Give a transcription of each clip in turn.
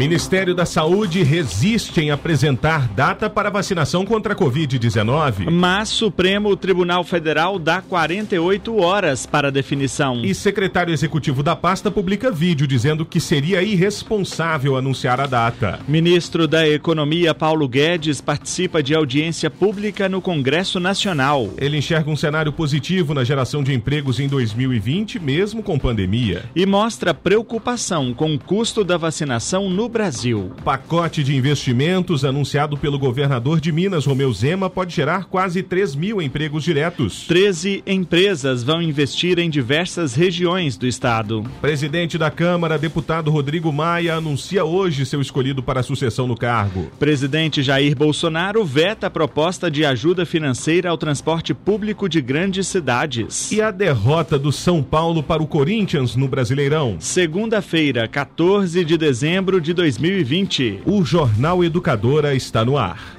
Ministério da Saúde resiste em apresentar data para vacinação contra a Covid-19. Mas Supremo Tribunal Federal dá 48 horas para definição. E secretário executivo da pasta publica vídeo dizendo que seria irresponsável anunciar a data. Ministro da Economia Paulo Guedes participa de audiência pública no Congresso Nacional. Ele enxerga um cenário positivo na geração de empregos em 2020, mesmo com pandemia. E mostra preocupação com o custo da vacinação no Brasil. Pacote de investimentos anunciado pelo governador de Minas, Romeu Zema, pode gerar quase 3 mil empregos diretos. 13 empresas vão investir em diversas regiões do estado. Presidente da Câmara, deputado Rodrigo Maia, anuncia hoje seu escolhido para a sucessão no cargo. Presidente Jair Bolsonaro veta a proposta de ajuda financeira ao transporte público de grandes cidades. E a derrota do São Paulo para o Corinthians no Brasileirão. Segunda-feira, 14 de dezembro de 2020. O Jornal Educadora está no ar.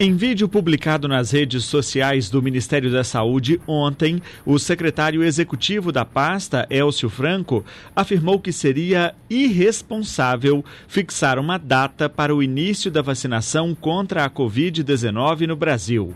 Em vídeo publicado nas redes sociais do Ministério da Saúde ontem, o secretário executivo da pasta, Elcio Franco, afirmou que seria irresponsável fixar uma data para o início da vacinação contra a Covid-19 no Brasil.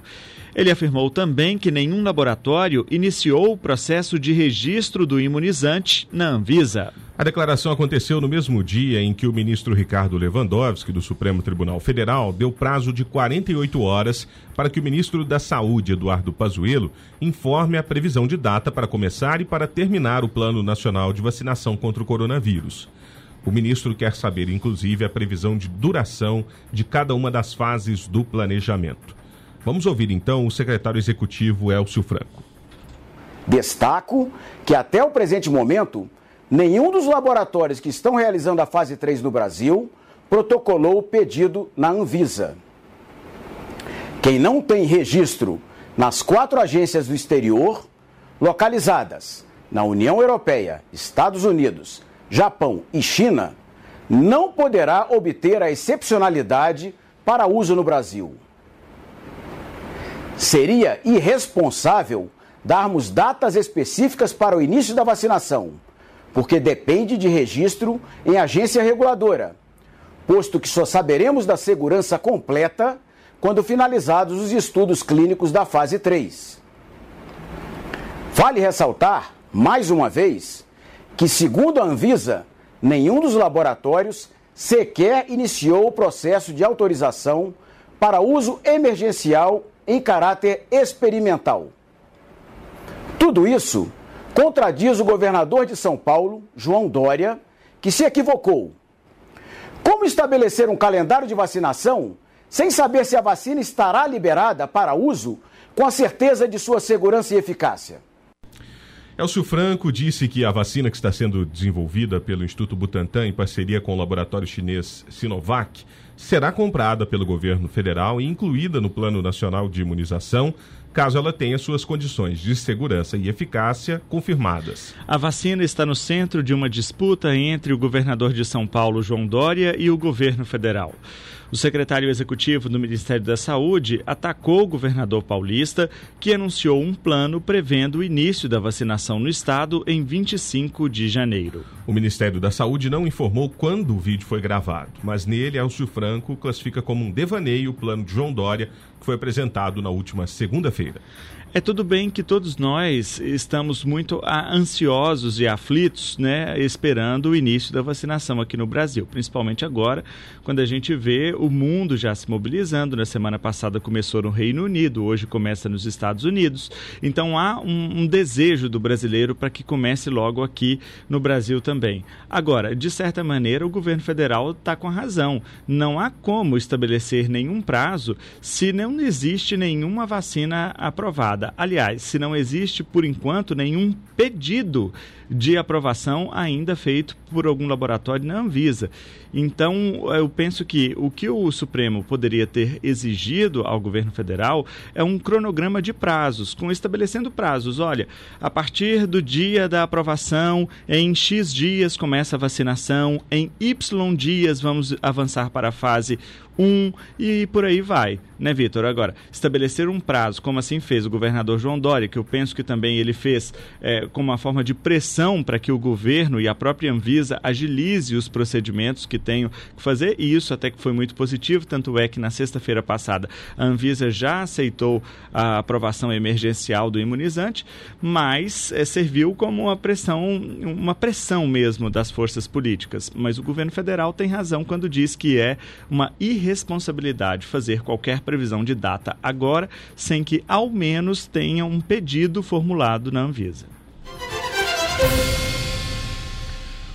Ele afirmou também que nenhum laboratório iniciou o processo de registro do imunizante na Anvisa. A declaração aconteceu no mesmo dia em que o ministro Ricardo Lewandowski, do Supremo Tribunal Federal, deu prazo de 48 horas para que o ministro da Saúde, Eduardo Pazuello, informe a previsão de data para começar e para terminar o Plano Nacional de Vacinação contra o Coronavírus. O ministro quer saber, inclusive, a previsão de duração de cada uma das fases do planejamento. Vamos ouvir então o secretário executivo Elcio Franco. Destaco que até o presente momento, nenhum dos laboratórios que estão realizando a fase 3 no Brasil protocolou o pedido na Anvisa. Quem não tem registro nas quatro agências do exterior, localizadas na União Europeia, Estados Unidos, Japão e China, não poderá obter a excepcionalidade para uso no Brasil. Seria irresponsável darmos datas específicas para o início da vacinação, porque depende de registro em agência reguladora, posto que só saberemos da segurança completa quando finalizados os estudos clínicos da fase 3. Vale ressaltar, mais uma vez, que, segundo a Anvisa, nenhum dos laboratórios sequer iniciou o processo de autorização para uso emergencial em caráter experimental. Tudo isso contradiz o governador de São Paulo, João Dória, que se equivocou. Como estabelecer um calendário de vacinação sem saber se a vacina estará liberada para uso com a certeza de sua segurança e eficácia? Elcio Franco disse que a vacina que está sendo desenvolvida pelo Instituto Butantan em parceria com o laboratório chinês Sinovac será comprada pelo governo federal e incluída no Plano Nacional de Imunização caso ela tenha suas condições de segurança e eficácia confirmadas. A vacina está no centro de uma disputa entre o governador de São Paulo, João Dória, e o governo federal. O secretário executivo do Ministério da Saúde atacou o governador paulista, que anunciou um plano prevendo o início da vacinação no estado em 25 de janeiro. O Ministério da Saúde não informou quando o vídeo foi gravado, mas nele, Elcio Franco classifica como um devaneio o plano de João Dória, que foi apresentado na última segunda-feira. É tudo bem que todos nós estamos muito ansiosos e aflitos, né, esperando o início da vacinação aqui no Brasil, principalmente agora, quando a gente vê o mundo já se mobilizando. Na semana passada começou no Reino Unido, hoje começa nos Estados Unidos. Então há um, um desejo do brasileiro para que comece logo aqui no Brasil também. Agora, de certa maneira, o governo federal está com a razão. Não há como estabelecer nenhum prazo se não existe nenhuma vacina aprovada. Aliás, se não existe por enquanto nenhum pedido de aprovação ainda feito por algum laboratório na Anvisa. Então, eu penso que o que o Supremo poderia ter exigido ao governo federal é um cronograma de prazos, com estabelecendo prazos. Olha, a partir do dia da aprovação, em X dias começa a vacinação, em Y dias vamos avançar para a fase um e por aí vai, né, Vitor? Agora, estabelecer um prazo, como assim fez o governador João Dória, que eu penso que também ele fez é, como uma forma de pressão para que o governo e a própria Anvisa agilize os procedimentos que tenham que fazer, e isso até que foi muito positivo, tanto é que na sexta-feira passada a Anvisa já aceitou a aprovação emergencial do imunizante, mas é, serviu como uma pressão, uma pressão mesmo das forças políticas. Mas o governo federal tem razão quando diz que é uma irresponsabilidade responsabilidade fazer qualquer previsão de data agora, sem que ao menos tenha um pedido formulado na Anvisa.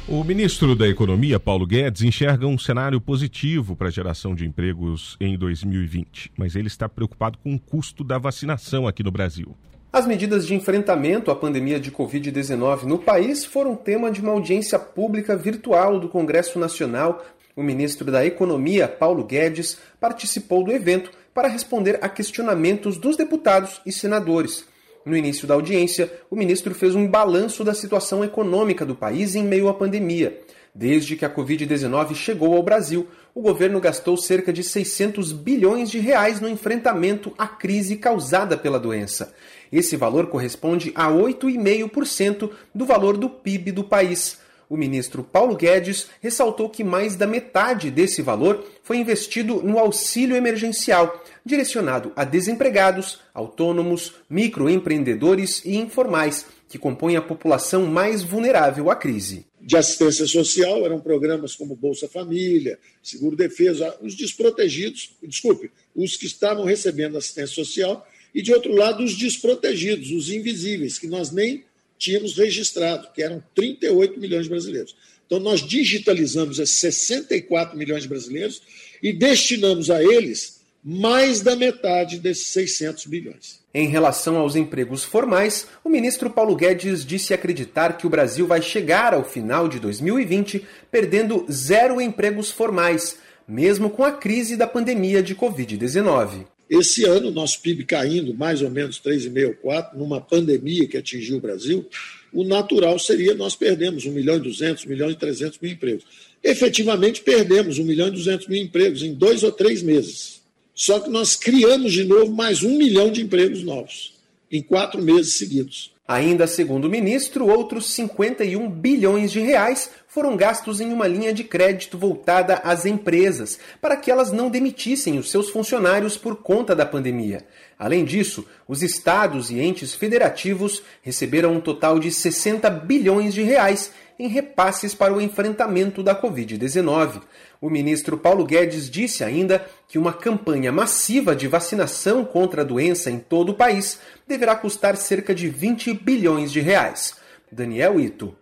O ministro da Economia, Paulo Guedes, enxerga um cenário positivo para a geração de empregos em 2020, mas ele está preocupado com o custo da vacinação aqui no Brasil. As medidas de enfrentamento à pandemia de Covid-19 no país foram tema de uma audiência pública virtual do Congresso Nacional o ministro da Economia, Paulo Guedes, participou do evento para responder a questionamentos dos deputados e senadores. No início da audiência, o ministro fez um balanço da situação econômica do país em meio à pandemia. Desde que a Covid-19 chegou ao Brasil, o governo gastou cerca de 600 bilhões de reais no enfrentamento à crise causada pela doença. Esse valor corresponde a 8,5% do valor do PIB do país. O ministro Paulo Guedes ressaltou que mais da metade desse valor foi investido no auxílio emergencial, direcionado a desempregados, autônomos, microempreendedores e informais, que compõem a população mais vulnerável à crise. De assistência social eram programas como Bolsa Família, Seguro Defesa, os desprotegidos, desculpe, os que estavam recebendo assistência social, e de outro lado, os desprotegidos, os invisíveis, que nós nem tínhamos registrado, que eram 38 milhões de brasileiros. Então, nós digitalizamos esses 64 milhões de brasileiros e destinamos a eles mais da metade desses 600 bilhões. Em relação aos empregos formais, o ministro Paulo Guedes disse acreditar que o Brasil vai chegar ao final de 2020 perdendo zero empregos formais, mesmo com a crise da pandemia de Covid-19. Esse ano, nosso PIB caindo mais ou menos 3,5%, 4%, numa pandemia que atingiu o Brasil, o natural seria nós perdemos 1 milhão e 200, 1 milhão e 300 mil empregos. Efetivamente, perdemos 1 milhão e 200 mil empregos em dois ou três meses. Só que nós criamos de novo mais 1 milhão de empregos novos em quatro meses seguidos. Ainda segundo o ministro, outros 51 bilhões de reais foram gastos em uma linha de crédito voltada às empresas, para que elas não demitissem os seus funcionários por conta da pandemia. Além disso, os estados e entes federativos receberam um total de 60 bilhões de reais em repasses para o enfrentamento da Covid-19. O ministro Paulo Guedes disse ainda que uma campanha massiva de vacinação contra a doença em todo o país deverá custar cerca de 20 bilhões de reais. Daniel Ito.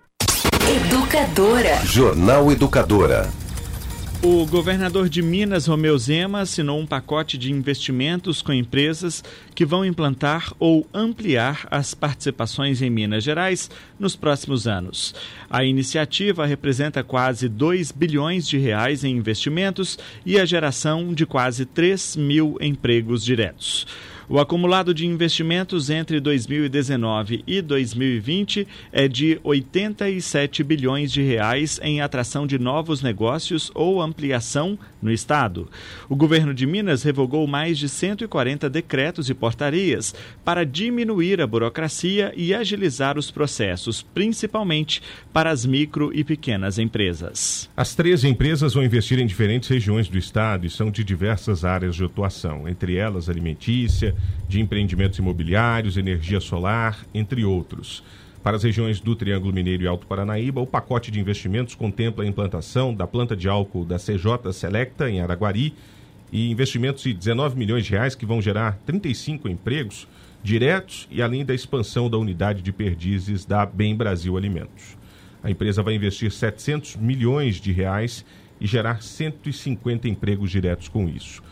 Educadora. Jornal Educadora. O governador de Minas, Romeu Zema, assinou um pacote de investimentos com empresas que vão implantar ou ampliar as participações em Minas Gerais nos próximos anos. A iniciativa representa quase 2 bilhões de reais em investimentos e a geração de quase 3 mil empregos diretos. O acumulado de investimentos entre 2019 e 2020 é de 87 bilhões de reais em atração de novos negócios ou ampliação no estado. O governo de Minas revogou mais de 140 decretos e portarias para diminuir a burocracia e agilizar os processos, principalmente para as micro e pequenas empresas. As três empresas vão investir em diferentes regiões do estado e são de diversas áreas de atuação, entre elas alimentícia, de empreendimentos imobiliários, energia solar, entre outros. Para as regiões do Triângulo Mineiro e Alto Paranaíba, o pacote de investimentos contempla a implantação da planta de álcool da CJ Selecta em Araguari e investimentos de 19 milhões de reais que vão gerar 35 empregos diretos e além da expansão da unidade de perdizes da Bem Brasil Alimentos. A empresa vai investir 700 milhões de reais e gerar 150 empregos diretos com isso.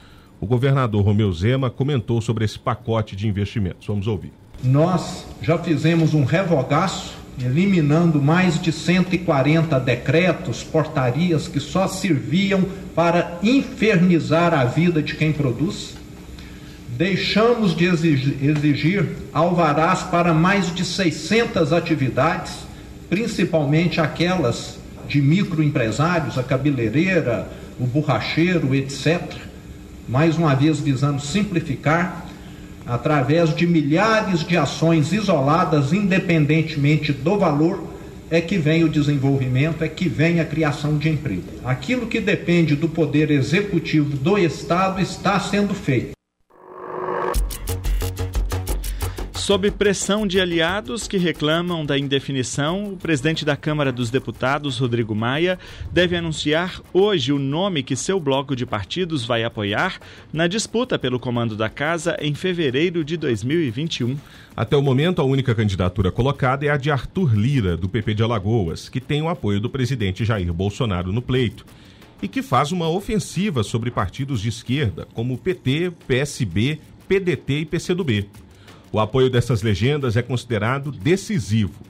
O governador Romeu Zema comentou sobre esse pacote de investimentos. Vamos ouvir. Nós já fizemos um revogaço eliminando mais de 140 decretos, portarias que só serviam para infernizar a vida de quem produz. Deixamos de exigir alvarás para mais de 600 atividades, principalmente aquelas de microempresários, a cabeleireira, o borracheiro, etc. Mais uma vez visando simplificar através de milhares de ações isoladas, independentemente do valor, é que vem o desenvolvimento, é que vem a criação de emprego. Aquilo que depende do poder executivo do Estado está sendo feito. Sob pressão de aliados que reclamam da indefinição, o presidente da Câmara dos Deputados, Rodrigo Maia, deve anunciar hoje o nome que seu bloco de partidos vai apoiar na disputa pelo comando da casa em fevereiro de 2021. Até o momento, a única candidatura colocada é a de Arthur Lira, do PP de Alagoas, que tem o apoio do presidente Jair Bolsonaro no pleito e que faz uma ofensiva sobre partidos de esquerda, como PT, PSB, PDT e PCdoB. O apoio dessas legendas é considerado decisivo.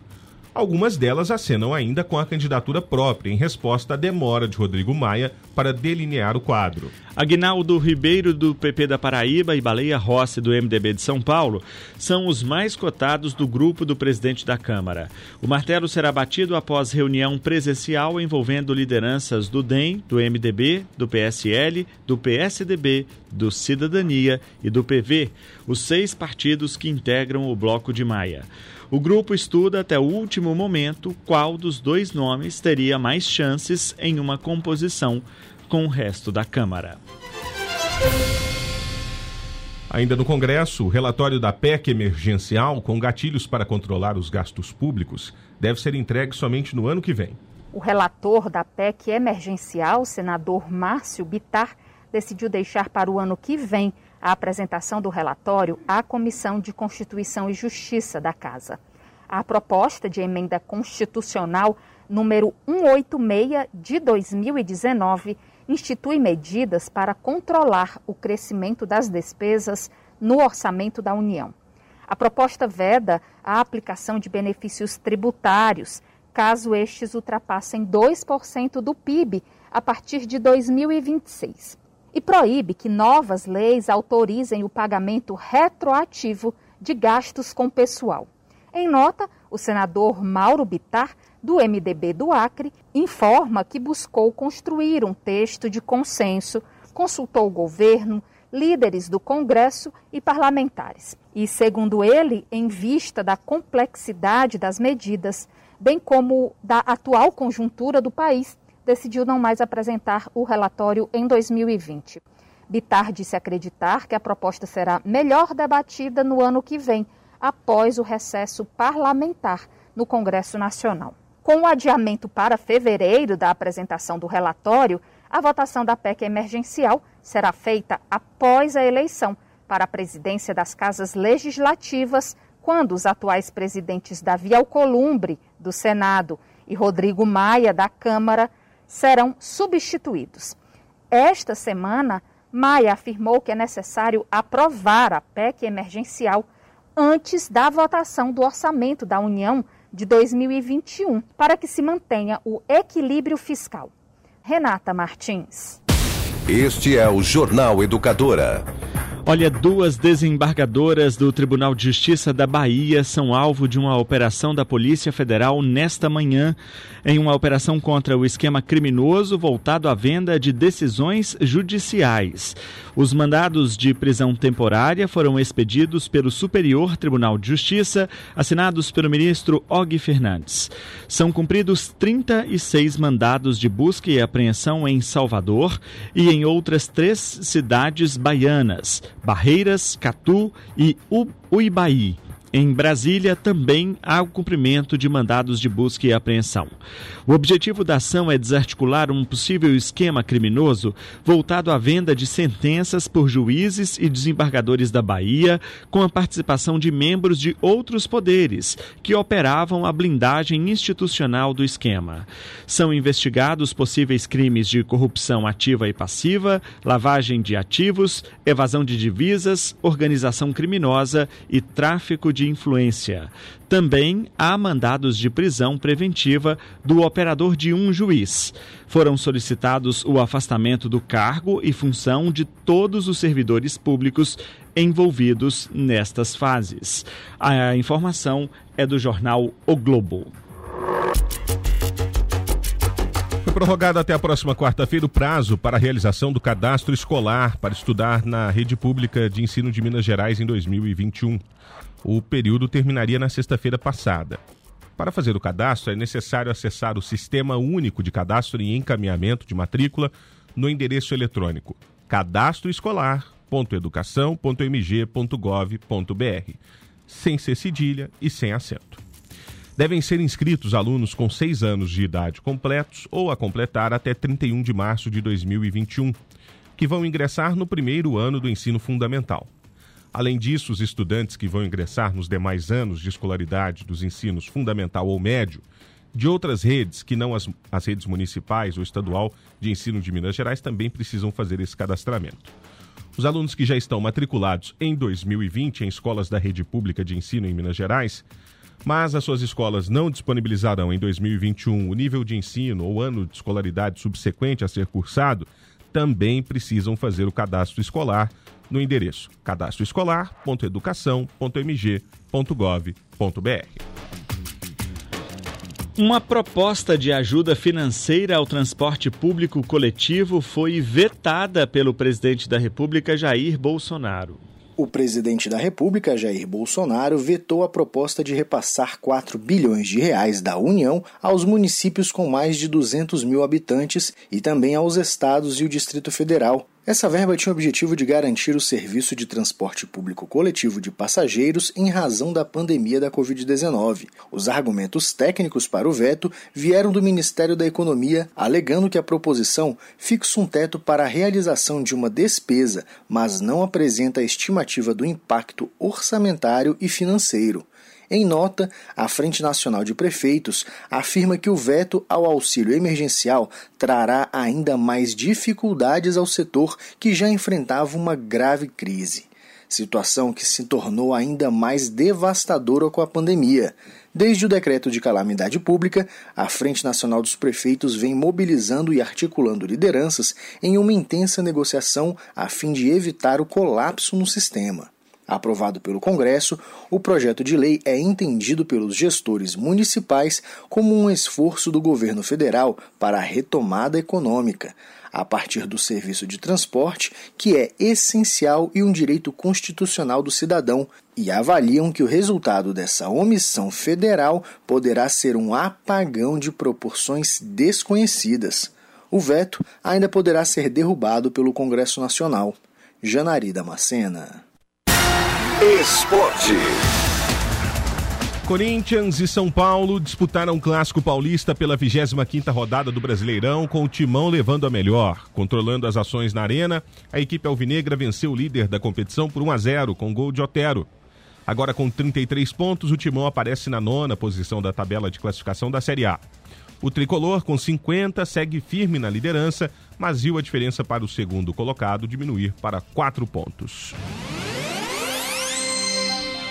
Algumas delas acenam ainda com a candidatura própria, em resposta à demora de Rodrigo Maia para delinear o quadro. Aguinaldo Ribeiro, do PP da Paraíba, e Baleia Rossi, do MDB de São Paulo, são os mais cotados do grupo do presidente da Câmara. O martelo será batido após reunião presencial envolvendo lideranças do DEM, do MDB, do PSL, do PSDB, do Cidadania e do PV, os seis partidos que integram o bloco de Maia. O grupo estuda até o último momento qual dos dois nomes teria mais chances em uma composição com o resto da Câmara. Ainda no Congresso, o relatório da PEC emergencial com gatilhos para controlar os gastos públicos deve ser entregue somente no ano que vem. O relator da PEC emergencial, senador Márcio Bitar, decidiu deixar para o ano que vem a apresentação do relatório à Comissão de Constituição e Justiça da Casa. A proposta de emenda constitucional número 186 de 2019 institui medidas para controlar o crescimento das despesas no orçamento da União. A proposta veda a aplicação de benefícios tributários, caso estes ultrapassem 2% do PIB a partir de 2026 e proíbe que novas leis autorizem o pagamento retroativo de gastos com pessoal. Em nota, o senador Mauro Bitar, do MDB do Acre, informa que buscou construir um texto de consenso, consultou o governo, líderes do Congresso e parlamentares. E, segundo ele, em vista da complexidade das medidas, bem como da atual conjuntura do país, decidiu não mais apresentar o relatório em 2020. Bitar disse acreditar que a proposta será melhor debatida no ano que vem, após o recesso parlamentar no Congresso Nacional. Com o adiamento para fevereiro da apresentação do relatório, a votação da PEC emergencial será feita após a eleição para a presidência das casas legislativas, quando os atuais presidentes Davi Alcolumbre, do Senado, e Rodrigo Maia, da Câmara, serão substituídos. Esta semana, Maia afirmou que é necessário aprovar a PEC emergencial antes da votação do orçamento da União de 2021, para que se mantenha o equilíbrio fiscal. Renata Martins. Este é o Jornal Educadora. Olha, duas desembargadoras do Tribunal de Justiça da Bahia são alvo de uma operação da Polícia Federal nesta manhã, em uma operação contra o esquema criminoso voltado à venda de decisões judiciais. Os mandados de prisão temporária foram expedidos pelo Superior Tribunal de Justiça, assinados pelo ministro Og Fernandes. São cumpridos 36 mandados de busca e apreensão em Salvador e em outras três cidades baianas Barreiras, Catu e Uibaí. Em Brasília, também há o cumprimento de mandados de busca e apreensão. O objetivo da ação é desarticular um possível esquema criminoso voltado à venda de sentenças por juízes e desembargadores da Bahia, com a participação de membros de outros poderes que operavam a blindagem institucional do esquema. São investigados possíveis crimes de corrupção ativa e passiva, lavagem de ativos, evasão de divisas, organização criminosa e tráfico de de influência. Também há mandados de prisão preventiva do operador de um juiz. Foram solicitados o afastamento do cargo e função de todos os servidores públicos envolvidos nestas fases. A informação é do jornal O Globo. Foi prorrogado até a próxima quarta-feira o prazo para a realização do cadastro escolar para estudar na rede pública de ensino de Minas Gerais em 2021. O período terminaria na sexta-feira passada. Para fazer o cadastro, é necessário acessar o Sistema Único de Cadastro e Encaminhamento de Matrícula no endereço eletrônico cadastroescolar.educação.mg.gov.br, sem ser cedilha e sem acento devem ser inscritos alunos com seis anos de idade completos ou a completar até 31 de março de 2021, que vão ingressar no primeiro ano do ensino fundamental. Além disso, os estudantes que vão ingressar nos demais anos de escolaridade dos ensinos fundamental ou médio, de outras redes que não as, as redes municipais ou estadual de ensino de Minas Gerais, também precisam fazer esse cadastramento. Os alunos que já estão matriculados em 2020 em escolas da rede pública de ensino em Minas Gerais mas as suas escolas não disponibilizarão em 2021 o nível de ensino ou ano de escolaridade subsequente a ser cursado, também precisam fazer o cadastro escolar no endereço cadastroescolar.educação.mg.gov.br. Uma proposta de ajuda financeira ao transporte público coletivo foi vetada pelo presidente da República, Jair Bolsonaro. O presidente da República, Jair Bolsonaro, vetou a proposta de repassar 4 bilhões de reais da União aos municípios com mais de 200 mil habitantes e também aos estados e o Distrito Federal, essa verba tinha o objetivo de garantir o serviço de transporte público coletivo de passageiros em razão da pandemia da Covid-19. Os argumentos técnicos para o veto vieram do Ministério da Economia, alegando que a proposição fixa um teto para a realização de uma despesa, mas não apresenta a estimativa do impacto orçamentário e financeiro. Em nota, a Frente Nacional de Prefeitos afirma que o veto ao auxílio emergencial trará ainda mais dificuldades ao setor que já enfrentava uma grave crise. Situação que se tornou ainda mais devastadora com a pandemia. Desde o decreto de calamidade pública, a Frente Nacional dos Prefeitos vem mobilizando e articulando lideranças em uma intensa negociação a fim de evitar o colapso no sistema. Aprovado pelo Congresso, o projeto de lei é entendido pelos gestores municipais como um esforço do governo federal para a retomada econômica, a partir do serviço de transporte, que é essencial e um direito constitucional do cidadão, e avaliam que o resultado dessa omissão federal poderá ser um apagão de proporções desconhecidas. O veto ainda poderá ser derrubado pelo Congresso Nacional. Janari Damascena. Esporte. Corinthians e São Paulo disputaram o Clássico Paulista pela 25ª rodada do Brasileirão, com o Timão levando a melhor. Controlando as ações na arena, a equipe alvinegra venceu o líder da competição por 1 a 0 com gol de Otero. Agora com 33 pontos, o Timão aparece na nona posição da tabela de classificação da Série A. O tricolor, com 50, segue firme na liderança, mas viu a diferença para o segundo colocado diminuir para 4 pontos.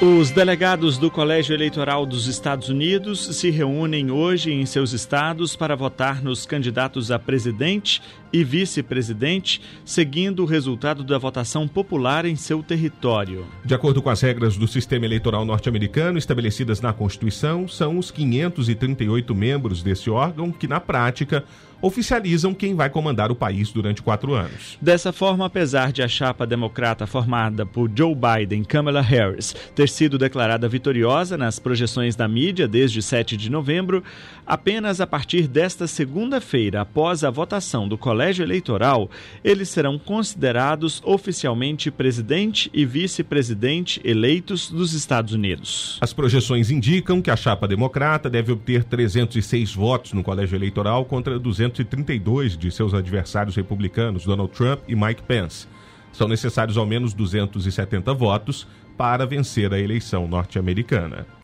Os delegados do Colégio Eleitoral dos Estados Unidos se reúnem hoje em seus estados para votar nos candidatos a presidente e vice-presidente, seguindo o resultado da votação popular em seu território. De acordo com as regras do sistema eleitoral norte-americano estabelecidas na Constituição, são os 538 membros desse órgão que, na prática, oficializam quem vai comandar o país durante quatro anos. Dessa forma, apesar de a chapa democrata formada por Joe Biden e Kamala Harris ter sido declarada vitoriosa nas projeções da mídia desde 7 de novembro, apenas a partir desta segunda-feira, após a votação do colégio eleitoral, eles serão considerados oficialmente presidente e vice-presidente eleitos dos Estados Unidos. As projeções indicam que a chapa democrata deve obter 306 votos no colégio eleitoral contra 200 232 de seus adversários republicanos, Donald Trump e Mike Pence. São necessários ao menos 270 votos para vencer a eleição norte-americana.